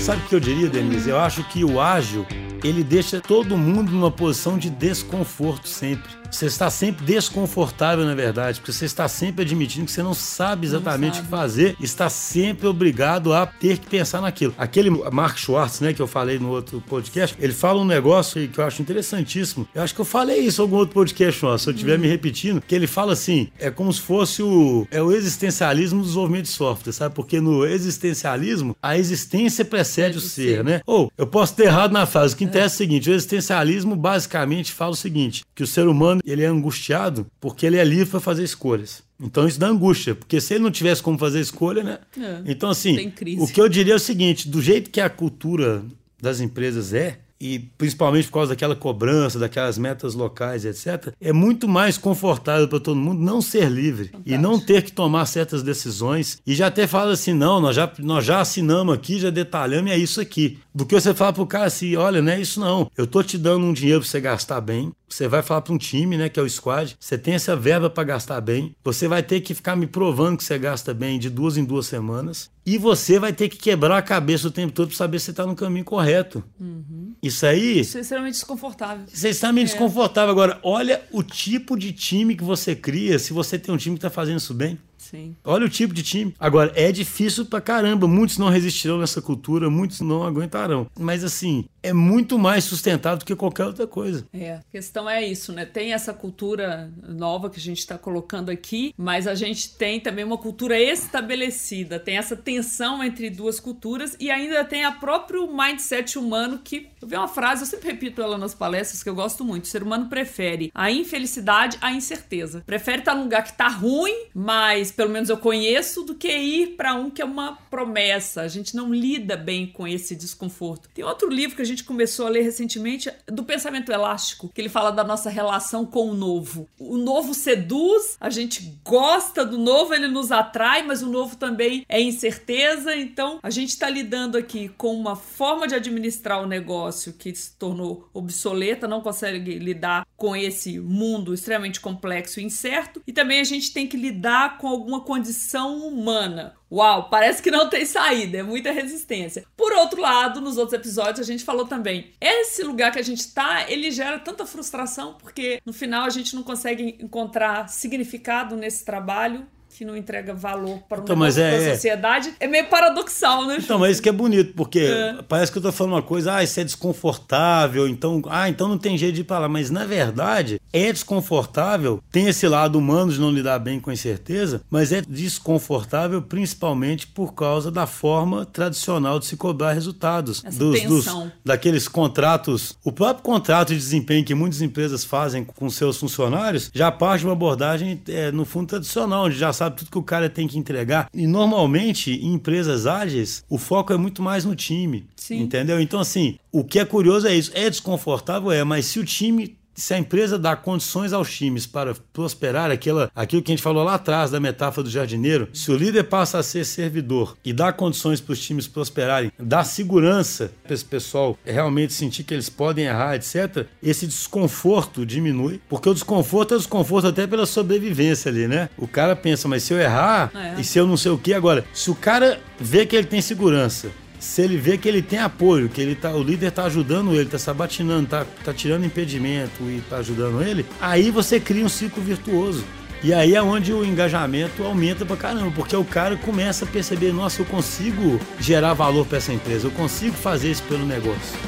Sabe o que eu diria, Denise? Eu acho que o ágil, ele deixa todo mundo numa posição de desconforto sempre. Você está sempre desconfortável, na verdade, porque você está sempre admitindo que você não sabe exatamente não sabe. o que fazer, está sempre obrigado a ter que pensar naquilo. Aquele Mark Schwartz, né, que eu falei no outro podcast, ele fala um negócio que eu acho interessantíssimo. Eu acho que eu falei isso em algum outro podcast nosso, se eu estiver hum. me repetindo, que ele fala assim, é como se fosse o, é o existencialismo do desenvolvimento de software, sabe? Porque no existencialismo, a existência precede o ser, né? Ou, eu posso ter errado na frase, o que interessa é o seguinte, o existencialismo basicamente fala o seguinte, que o ser humano humano ele é angustiado porque ele é livre para fazer escolhas. Então isso dá angústia, porque se ele não tivesse como fazer escolha, né? É, então assim, o que eu diria é o seguinte, do jeito que a cultura das empresas é, e principalmente por causa daquela cobrança, daquelas metas locais, etc., é muito mais confortável para todo mundo não ser livre Fantástico. e não ter que tomar certas decisões. E já até fala assim: não, nós já, nós já assinamos aqui, já detalhamos e é isso aqui. Do que você fala para o cara assim: olha, não é isso não. Eu tô te dando um dinheiro para você gastar bem. Você vai falar para um time, né, que é o squad, você tem essa verba para gastar bem. Você vai ter que ficar me provando que você gasta bem de duas em duas semanas. E você vai ter que quebrar a cabeça o tempo todo para saber se você está no caminho correto. Uhum. Isso aí. Isso é extremamente desconfortável. Isso é extremamente é. desconfortável. Agora, olha o tipo de time que você cria se você tem um time que está fazendo isso bem. Sim. Olha o tipo de time. Agora, é difícil pra caramba. Muitos não resistirão nessa cultura, muitos não aguentarão. Mas assim, é muito mais sustentável do que qualquer outra coisa. É, a questão é isso, né? Tem essa cultura nova que a gente está colocando aqui, mas a gente tem também uma cultura estabelecida. Tem essa tensão entre duas culturas e ainda tem a próprio mindset humano que eu vi uma frase, eu sempre repito ela nas palestras que eu gosto muito. O ser humano prefere a infelicidade à incerteza. Prefere estar num lugar que tá ruim, mas pelo menos eu conheço, do que ir para um que é uma promessa. A gente não lida bem com esse desconforto. Tem outro livro que a gente começou a ler recentemente, do pensamento elástico, que ele fala da nossa relação com o novo. O novo seduz, a gente gosta do novo, ele nos atrai, mas o novo também é incerteza. Então, a gente está lidando aqui com uma forma de administrar o negócio que se tornou obsoleta, não consegue lidar com esse mundo extremamente complexo e incerto. E também a gente tem que lidar com alguma condição humana. Uau, parece que não tem saída, é muita resistência. Por outro lado, nos outros episódios a gente falou também, esse lugar que a gente tá, ele gera tanta frustração porque no final a gente não consegue encontrar significado nesse trabalho que não entrega valor para então, mas é, é. sociedade, é meio paradoxal, né? Então, mas isso que é bonito, porque é. parece que eu tô falando uma coisa, ah, isso é desconfortável, então, ah, então não tem jeito de ir para lá, mas na verdade é desconfortável, tem esse lado humano de não lidar bem com incerteza, mas é desconfortável principalmente por causa da forma tradicional de se cobrar resultados, Essa dos, dos daqueles contratos, o próprio contrato de desempenho que muitas empresas fazem com seus funcionários já parte de uma abordagem é, no fundo tradicional, onde já sabe tudo que o cara tem que entregar. E normalmente, em empresas ágeis, o foco é muito mais no time. Sim. Entendeu? Então, assim, o que é curioso é isso. É desconfortável, é, mas se o time se a empresa dá condições aos times para prosperar, aquela, aquilo que a gente falou lá atrás da metáfora do jardineiro, se o líder passa a ser servidor e dá condições para os times prosperarem, dá segurança para esse pessoal realmente sentir que eles podem errar, etc., esse desconforto diminui, porque o desconforto é desconforto até pela sobrevivência ali, né? O cara pensa, mas se eu errar é. e se eu não sei o que agora, se o cara vê que ele tem segurança se ele vê que ele tem apoio, que ele tá, o líder está ajudando ele, está sabatinando, está tá tirando impedimento e está ajudando ele, aí você cria um ciclo virtuoso. E aí é onde o engajamento aumenta pra caramba, porque o cara começa a perceber, nossa, eu consigo gerar valor para essa empresa, eu consigo fazer isso pelo negócio.